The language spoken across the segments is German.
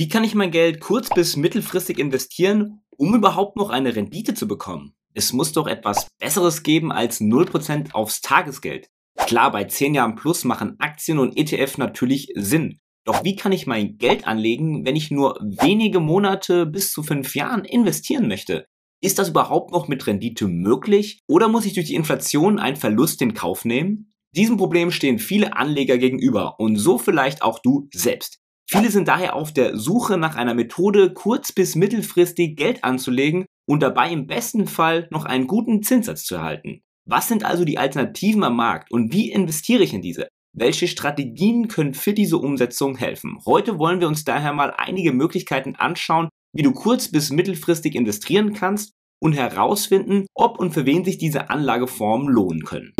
Wie kann ich mein Geld kurz- bis mittelfristig investieren, um überhaupt noch eine Rendite zu bekommen? Es muss doch etwas Besseres geben als 0% aufs Tagesgeld. Klar, bei 10 Jahren plus machen Aktien und ETF natürlich Sinn. Doch wie kann ich mein Geld anlegen, wenn ich nur wenige Monate bis zu 5 Jahren investieren möchte? Ist das überhaupt noch mit Rendite möglich? Oder muss ich durch die Inflation einen Verlust in Kauf nehmen? Diesem Problem stehen viele Anleger gegenüber und so vielleicht auch du selbst. Viele sind daher auf der Suche nach einer Methode, kurz- bis mittelfristig Geld anzulegen und dabei im besten Fall noch einen guten Zinssatz zu erhalten. Was sind also die Alternativen am Markt und wie investiere ich in diese? Welche Strategien können für diese Umsetzung helfen? Heute wollen wir uns daher mal einige Möglichkeiten anschauen, wie du kurz- bis mittelfristig investieren kannst und herausfinden, ob und für wen sich diese Anlageformen lohnen können.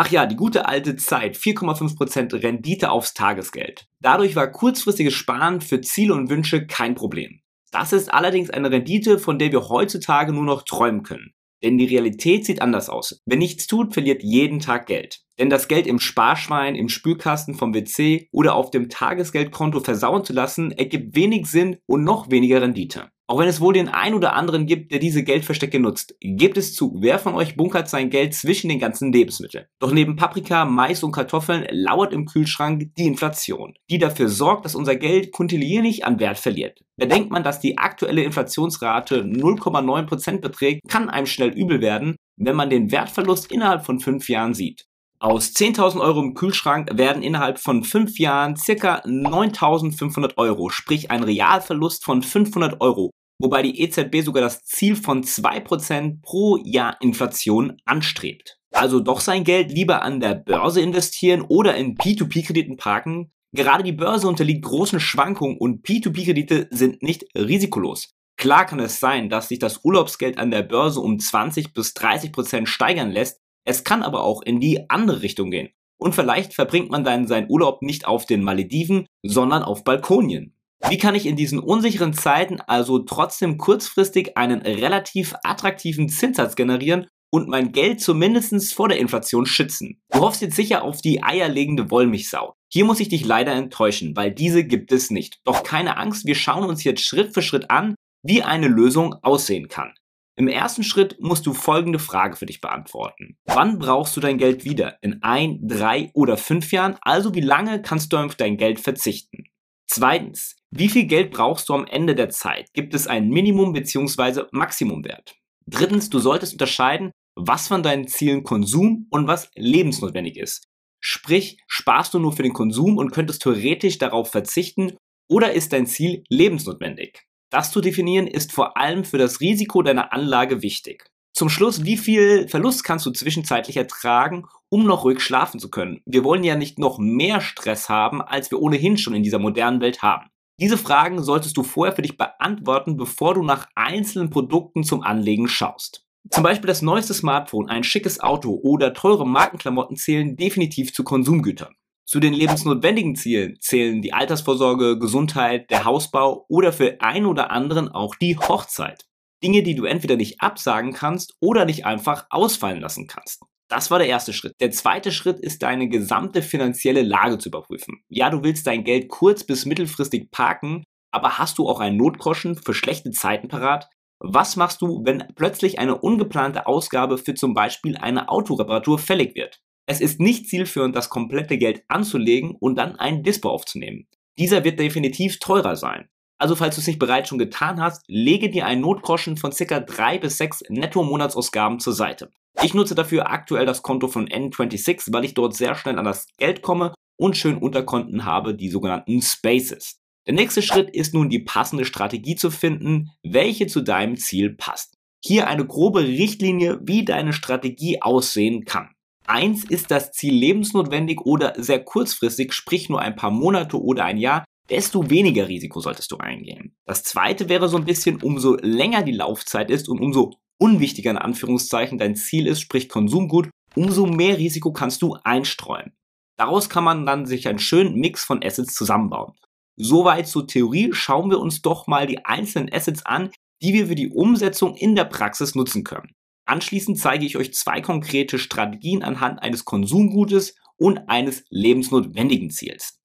Ach ja, die gute alte Zeit, 4,5% Rendite aufs Tagesgeld. Dadurch war kurzfristiges Sparen für Ziele und Wünsche kein Problem. Das ist allerdings eine Rendite, von der wir heutzutage nur noch träumen können. Denn die Realität sieht anders aus. Wer nichts tut, verliert jeden Tag Geld. Denn das Geld im Sparschwein, im Spülkasten vom WC oder auf dem Tagesgeldkonto versauen zu lassen, ergibt wenig Sinn und noch weniger Rendite. Auch wenn es wohl den ein oder anderen gibt, der diese Geldverstecke nutzt, gebt es zu, wer von euch bunkert sein Geld zwischen den ganzen Lebensmitteln? Doch neben Paprika, Mais und Kartoffeln lauert im Kühlschrank die Inflation, die dafür sorgt, dass unser Geld kontinuierlich an Wert verliert. Bedenkt man, dass die aktuelle Inflationsrate 0,9% beträgt, kann einem schnell übel werden, wenn man den Wertverlust innerhalb von 5 Jahren sieht. Aus 10.000 Euro im Kühlschrank werden innerhalb von 5 Jahren circa 9.500 Euro, sprich ein Realverlust von 500 Euro wobei die EZB sogar das Ziel von 2% pro Jahr Inflation anstrebt. Also doch sein Geld lieber an der Börse investieren oder in P2P-Krediten parken. Gerade die Börse unterliegt großen Schwankungen und P2P-Kredite sind nicht risikolos. Klar kann es sein, dass sich das Urlaubsgeld an der Börse um 20 bis 30 Prozent steigern lässt. Es kann aber auch in die andere Richtung gehen. Und vielleicht verbringt man dann seinen Urlaub nicht auf den Malediven, sondern auf Balkonien. Wie kann ich in diesen unsicheren Zeiten also trotzdem kurzfristig einen relativ attraktiven Zinssatz generieren und mein Geld zumindest vor der Inflation schützen? Du hoffst jetzt sicher auf die eierlegende Wollmilchsau. Hier muss ich dich leider enttäuschen, weil diese gibt es nicht. Doch keine Angst, wir schauen uns jetzt Schritt für Schritt an, wie eine Lösung aussehen kann. Im ersten Schritt musst du folgende Frage für dich beantworten. Wann brauchst du dein Geld wieder? In ein, drei oder fünf Jahren? Also wie lange kannst du auf dein Geld verzichten? Zweitens, wie viel Geld brauchst du am Ende der Zeit? Gibt es ein Minimum bzw. Maximumwert? Drittens, du solltest unterscheiden, was von deinen Zielen Konsum und was lebensnotwendig ist. Sprich, sparst du nur für den Konsum und könntest theoretisch darauf verzichten oder ist dein Ziel lebensnotwendig? Das zu definieren ist vor allem für das Risiko deiner Anlage wichtig. Zum Schluss, wie viel Verlust kannst du zwischenzeitlich ertragen, um noch ruhig schlafen zu können? Wir wollen ja nicht noch mehr Stress haben, als wir ohnehin schon in dieser modernen Welt haben. Diese Fragen solltest du vorher für dich beantworten, bevor du nach einzelnen Produkten zum Anlegen schaust. Zum Beispiel das neueste Smartphone, ein schickes Auto oder teure Markenklamotten zählen definitiv zu Konsumgütern. Zu den lebensnotwendigen Zielen zählen die Altersvorsorge, Gesundheit, der Hausbau oder für einen oder anderen auch die Hochzeit. Dinge, die du entweder nicht absagen kannst oder nicht einfach ausfallen lassen kannst. Das war der erste Schritt. Der zweite Schritt ist deine gesamte finanzielle Lage zu überprüfen. Ja, du willst dein Geld kurz- bis mittelfristig parken, aber hast du auch einen Notgroschen für schlechte Zeiten parat? Was machst du, wenn plötzlich eine ungeplante Ausgabe für zum Beispiel eine Autoreparatur fällig wird? Es ist nicht zielführend, das komplette Geld anzulegen und dann einen Dispo aufzunehmen. Dieser wird definitiv teurer sein. Also falls du es nicht bereits schon getan hast, lege dir einen Notgroschen von ca. 3 bis 6 Netto-Monatsausgaben zur Seite. Ich nutze dafür aktuell das Konto von N26, weil ich dort sehr schnell an das Geld komme und schön Unterkonten habe, die sogenannten Spaces. Der nächste Schritt ist nun die passende Strategie zu finden, welche zu deinem Ziel passt. Hier eine grobe Richtlinie, wie deine Strategie aussehen kann. Eins ist das Ziel lebensnotwendig oder sehr kurzfristig, sprich nur ein paar Monate oder ein Jahr, desto weniger Risiko solltest du eingehen. Das zweite wäre so ein bisschen, umso länger die Laufzeit ist und umso unwichtiger in Anführungszeichen dein Ziel ist, sprich Konsumgut, umso mehr Risiko kannst du einstreuen. Daraus kann man dann sich einen schönen Mix von Assets zusammenbauen. Soweit zur Theorie, schauen wir uns doch mal die einzelnen Assets an, die wir für die Umsetzung in der Praxis nutzen können. Anschließend zeige ich euch zwei konkrete Strategien anhand eines Konsumgutes und eines lebensnotwendigen Ziels.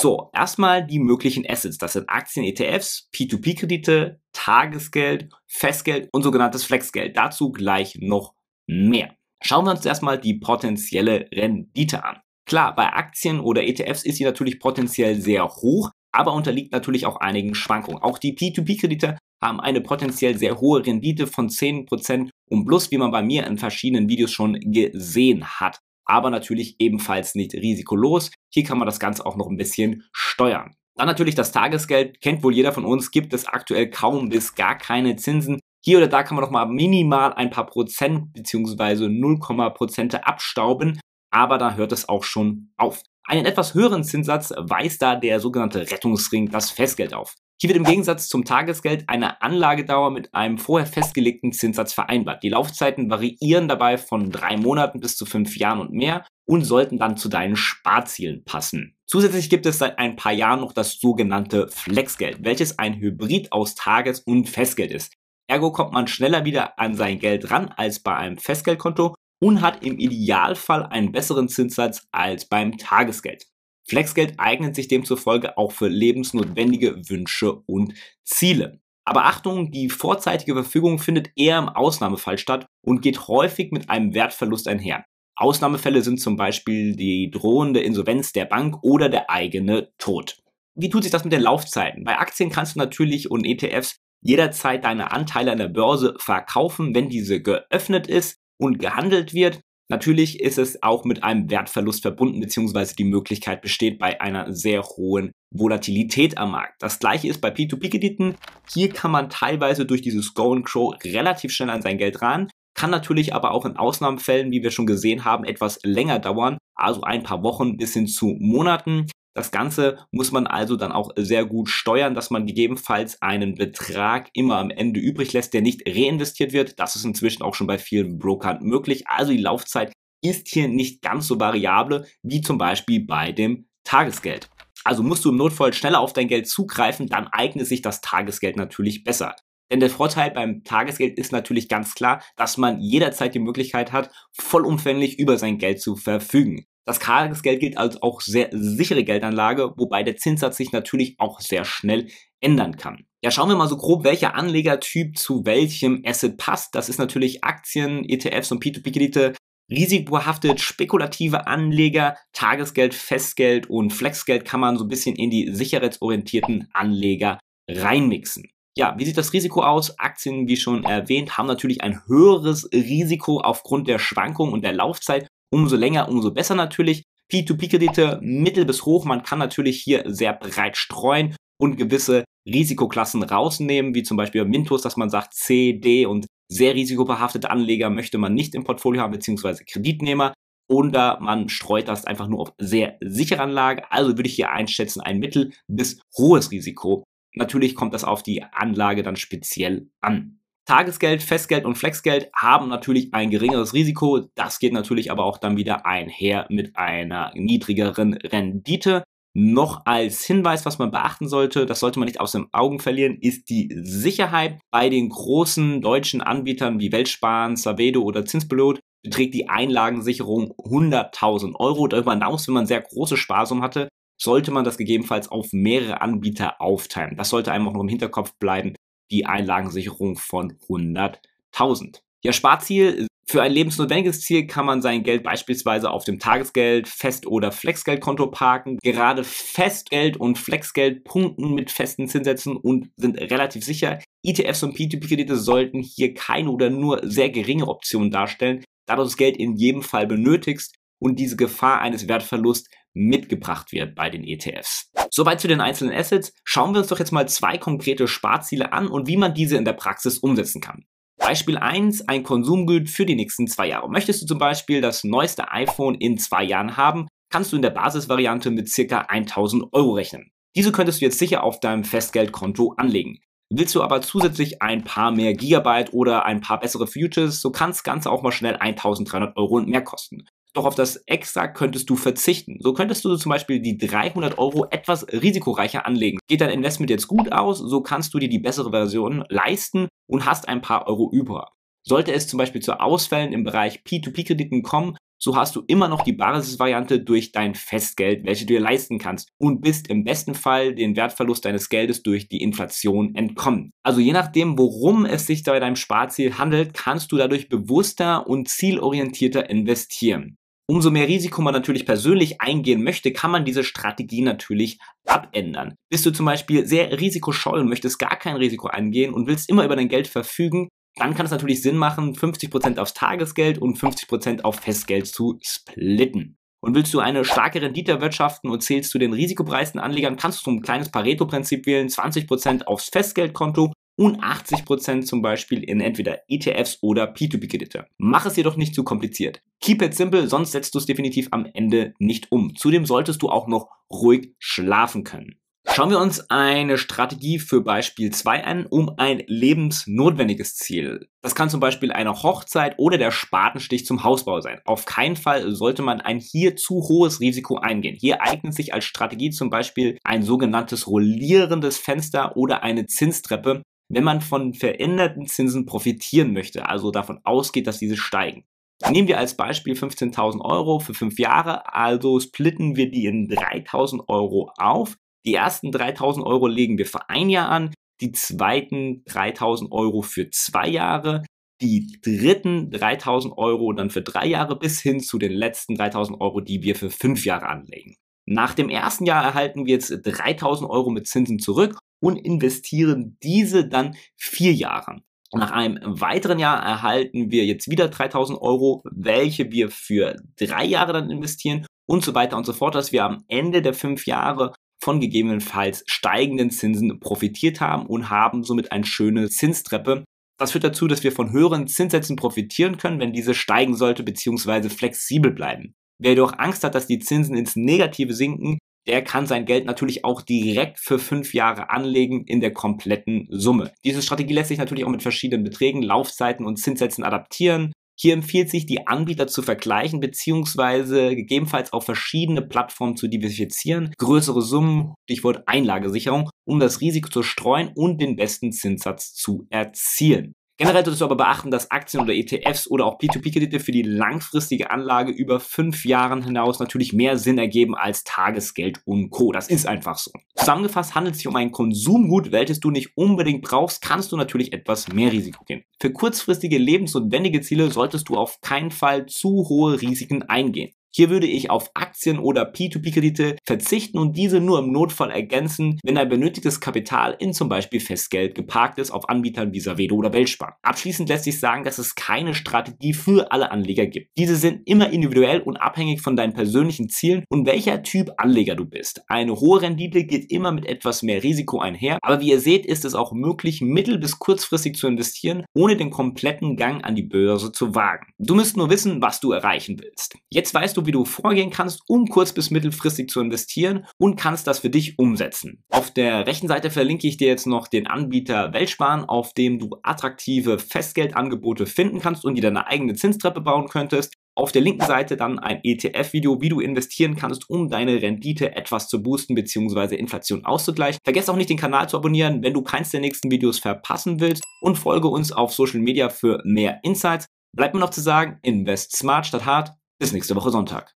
So, erstmal die möglichen Assets. Das sind Aktien, ETFs, P2P-Kredite, Tagesgeld, Festgeld und sogenanntes Flexgeld. Dazu gleich noch mehr. Schauen wir uns erstmal die potenzielle Rendite an. Klar, bei Aktien oder ETFs ist sie natürlich potenziell sehr hoch, aber unterliegt natürlich auch einigen Schwankungen. Auch die P2P-Kredite haben eine potenziell sehr hohe Rendite von 10% und plus, wie man bei mir in verschiedenen Videos schon gesehen hat. Aber natürlich ebenfalls nicht risikolos. Hier kann man das Ganze auch noch ein bisschen steuern. Dann natürlich das Tagesgeld, kennt wohl jeder von uns, gibt es aktuell kaum bis gar keine Zinsen. Hier oder da kann man noch mal minimal ein paar Prozent bzw. 0, Prozente abstauben, aber da hört es auch schon auf. Einen etwas höheren Zinssatz weist da der sogenannte Rettungsring, das Festgeld auf. Hier wird im Gegensatz zum Tagesgeld eine Anlagedauer mit einem vorher festgelegten Zinssatz vereinbart. Die Laufzeiten variieren dabei von drei Monaten bis zu fünf Jahren und mehr und sollten dann zu deinen Sparzielen passen. Zusätzlich gibt es seit ein paar Jahren noch das sogenannte Flexgeld, welches ein Hybrid aus Tages- und Festgeld ist. Ergo kommt man schneller wieder an sein Geld ran als bei einem Festgeldkonto und hat im Idealfall einen besseren Zinssatz als beim Tagesgeld. Flexgeld eignet sich demzufolge auch für lebensnotwendige Wünsche und Ziele. Aber Achtung, die vorzeitige Verfügung findet eher im Ausnahmefall statt und geht häufig mit einem Wertverlust einher. Ausnahmefälle sind zum Beispiel die drohende Insolvenz der Bank oder der eigene Tod. Wie tut sich das mit den Laufzeiten? Bei Aktien kannst du natürlich und ETFs jederzeit deine Anteile an der Börse verkaufen, wenn diese geöffnet ist und gehandelt wird. Natürlich ist es auch mit einem Wertverlust verbunden, beziehungsweise die Möglichkeit besteht bei einer sehr hohen Volatilität am Markt. Das gleiche ist bei P2P-Krediten. Hier kann man teilweise durch dieses Go and Grow relativ schnell an sein Geld ran. Kann natürlich aber auch in Ausnahmefällen, wie wir schon gesehen haben, etwas länger dauern, also ein paar Wochen bis hin zu Monaten. Das Ganze muss man also dann auch sehr gut steuern, dass man gegebenenfalls einen Betrag immer am Ende übrig lässt, der nicht reinvestiert wird. Das ist inzwischen auch schon bei vielen Brokern möglich. Also die Laufzeit ist hier nicht ganz so variabel wie zum Beispiel bei dem Tagesgeld. Also musst du im Notfall schneller auf dein Geld zugreifen, dann eignet sich das Tagesgeld natürlich besser. Denn der Vorteil beim Tagesgeld ist natürlich ganz klar, dass man jederzeit die Möglichkeit hat, vollumfänglich über sein Geld zu verfügen. Das Tagesgeld gilt als auch sehr sichere Geldanlage, wobei der Zinssatz sich natürlich auch sehr schnell ändern kann. Ja, schauen wir mal so grob, welcher Anlegertyp zu welchem Asset passt. Das ist natürlich Aktien, ETFs und P2P-Kredite, risikobehaftet, spekulative Anleger, Tagesgeld, Festgeld und Flexgeld kann man so ein bisschen in die sicherheitsorientierten Anleger reinmixen. Ja, wie sieht das Risiko aus? Aktien, wie schon erwähnt, haben natürlich ein höheres Risiko aufgrund der Schwankung und der Laufzeit Umso länger, umso besser natürlich. P2P-Kredite mittel bis hoch. Man kann natürlich hier sehr breit streuen und gewisse Risikoklassen rausnehmen, wie zum Beispiel Mintos, dass man sagt, C, D und sehr risikobehaftete Anleger möchte man nicht im Portfolio haben, beziehungsweise Kreditnehmer. Oder man streut das einfach nur auf sehr sichere Anlage. Also würde ich hier einschätzen, ein mittel bis hohes Risiko. Natürlich kommt das auf die Anlage dann speziell an. Tagesgeld, Festgeld und Flexgeld haben natürlich ein geringeres Risiko. Das geht natürlich aber auch dann wieder einher mit einer niedrigeren Rendite. Noch als Hinweis, was man beachten sollte, das sollte man nicht aus den Augen verlieren, ist die Sicherheit. Bei den großen deutschen Anbietern wie Weltsparen, Savedo oder Zinsbelot beträgt die Einlagensicherung 100.000 Euro. Darüber hinaus, wenn man sehr große Sparsummen hatte, sollte man das gegebenenfalls auf mehrere Anbieter aufteilen. Das sollte einem auch noch im Hinterkopf bleiben, die Einlagensicherung von 100.000. Ja, Sparziel. Für ein lebensnotwendiges Ziel kann man sein Geld beispielsweise auf dem Tagesgeld, Fest- oder Flexgeldkonto parken. Gerade Festgeld und Flexgeld punkten mit festen Zinssätzen und sind relativ sicher. ETFs und P2P-Kredite sollten hier keine oder nur sehr geringe Optionen darstellen, da du das Geld in jedem Fall benötigst und diese Gefahr eines Wertverlusts mitgebracht wird bei den ETFs. Soweit zu den einzelnen Assets. Schauen wir uns doch jetzt mal zwei konkrete Sparziele an und wie man diese in der Praxis umsetzen kann. Beispiel 1, ein Konsumgut für die nächsten zwei Jahre. Möchtest du zum Beispiel das neueste iPhone in zwei Jahren haben, kannst du in der Basisvariante mit circa 1000 Euro rechnen. Diese könntest du jetzt sicher auf deinem Festgeldkonto anlegen. Willst du aber zusätzlich ein paar mehr Gigabyte oder ein paar bessere Futures, so kann das Ganze auch mal schnell 1300 Euro und mehr kosten. Doch auf das Extra könntest du verzichten. So könntest du zum Beispiel die 300 Euro etwas risikoreicher anlegen. Geht dein Investment jetzt gut aus, so kannst du dir die bessere Version leisten und hast ein paar Euro über. Sollte es zum Beispiel zu Ausfällen im Bereich P2P-Krediten kommen, so hast du immer noch die Basisvariante durch dein Festgeld, welche du dir leisten kannst und bist im besten Fall den Wertverlust deines Geldes durch die Inflation entkommen. Also je nachdem, worum es sich bei deinem Sparziel handelt, kannst du dadurch bewusster und zielorientierter investieren. Umso mehr Risiko man natürlich persönlich eingehen möchte, kann man diese Strategie natürlich abändern. Bist du zum Beispiel sehr risikoscheu und möchtest gar kein Risiko eingehen und willst immer über dein Geld verfügen, dann kann es natürlich Sinn machen, 50% aufs Tagesgeld und 50% auf Festgeld zu splitten. Und willst du eine starke Rendite erwirtschaften und zählst du den risikopreisten Anlegern, kannst du ein kleines Pareto-Prinzip wählen, 20% aufs Festgeldkonto und 80% zum Beispiel in entweder ETFs oder P2P-Kredite. Mach es jedoch nicht zu kompliziert. Keep it simple, sonst setzt du es definitiv am Ende nicht um. Zudem solltest du auch noch ruhig schlafen können. Schauen wir uns eine Strategie für Beispiel 2 an, um ein lebensnotwendiges Ziel. Das kann zum Beispiel eine Hochzeit oder der Spatenstich zum Hausbau sein. Auf keinen Fall sollte man ein hier zu hohes Risiko eingehen. Hier eignet sich als Strategie zum Beispiel ein sogenanntes rollierendes Fenster oder eine Zinstreppe, wenn man von veränderten Zinsen profitieren möchte, also davon ausgeht, dass diese steigen. Nehmen wir als Beispiel 15.000 Euro für fünf Jahre, also splitten wir die in 3.000 Euro auf. Die ersten 3.000 Euro legen wir für ein Jahr an, die zweiten 3.000 Euro für zwei Jahre, die dritten 3.000 Euro dann für drei Jahre bis hin zu den letzten 3.000 Euro, die wir für fünf Jahre anlegen. Nach dem ersten Jahr erhalten wir jetzt 3.000 Euro mit Zinsen zurück und investieren diese dann vier Jahre. Nach einem weiteren Jahr erhalten wir jetzt wieder 3000 Euro, welche wir für drei Jahre dann investieren und so weiter und so fort, dass wir am Ende der fünf Jahre von gegebenenfalls steigenden Zinsen profitiert haben und haben somit eine schöne Zinstreppe. Das führt dazu, dass wir von höheren Zinssätzen profitieren können, wenn diese steigen sollte bzw. flexibel bleiben. Wer jedoch Angst hat, dass die Zinsen ins Negative sinken, der kann sein Geld natürlich auch direkt für fünf Jahre anlegen in der kompletten Summe. Diese Strategie lässt sich natürlich auch mit verschiedenen Beträgen, Laufzeiten und Zinssätzen adaptieren. Hier empfiehlt sich, die Anbieter zu vergleichen beziehungsweise gegebenenfalls auf verschiedene Plattformen zu diversifizieren, größere Summen, Stichwort Einlagesicherung, um das Risiko zu streuen und den besten Zinssatz zu erzielen. Generell solltest du aber beachten, dass Aktien oder ETFs oder auch P2P-Kredite für die langfristige Anlage über fünf Jahren hinaus natürlich mehr Sinn ergeben als Tagesgeld und Co. Das ist einfach so. Zusammengefasst handelt es sich um ein Konsumgut, welches du nicht unbedingt brauchst, kannst du natürlich etwas mehr Risiko gehen. Für kurzfristige lebensnotwendige Ziele solltest du auf keinen Fall zu hohe Risiken eingehen. Hier würde ich auf Aktien oder P2P-Kredite verzichten und diese nur im Notfall ergänzen, wenn ein benötigtes Kapital in zum Beispiel Festgeld geparkt ist auf Anbietern wie Savedo oder Weltspar. Abschließend lässt sich sagen, dass es keine Strategie für alle Anleger gibt. Diese sind immer individuell und abhängig von deinen persönlichen Zielen und welcher Typ Anleger du bist. Eine hohe Rendite geht immer mit etwas mehr Risiko einher, aber wie ihr seht, ist es auch möglich, mittel- bis kurzfristig zu investieren, ohne den kompletten Gang an die Börse zu wagen. Du musst nur wissen, was du erreichen willst. Jetzt weißt du, du, wie du vorgehen kannst, um kurz- bis mittelfristig zu investieren und kannst das für dich umsetzen. Auf der rechten Seite verlinke ich dir jetzt noch den Anbieter Weltsparen, auf dem du attraktive Festgeldangebote finden kannst und dir deine eigene Zinstreppe bauen könntest. Auf der linken Seite dann ein ETF-Video, wie du investieren kannst, um deine Rendite etwas zu boosten bzw. Inflation auszugleichen. Vergiss auch nicht den Kanal zu abonnieren, wenn du keins der nächsten Videos verpassen willst und folge uns auf Social Media für mehr Insights. Bleibt mir noch zu sagen, invest smart statt hart bis nächste Woche Sonntag.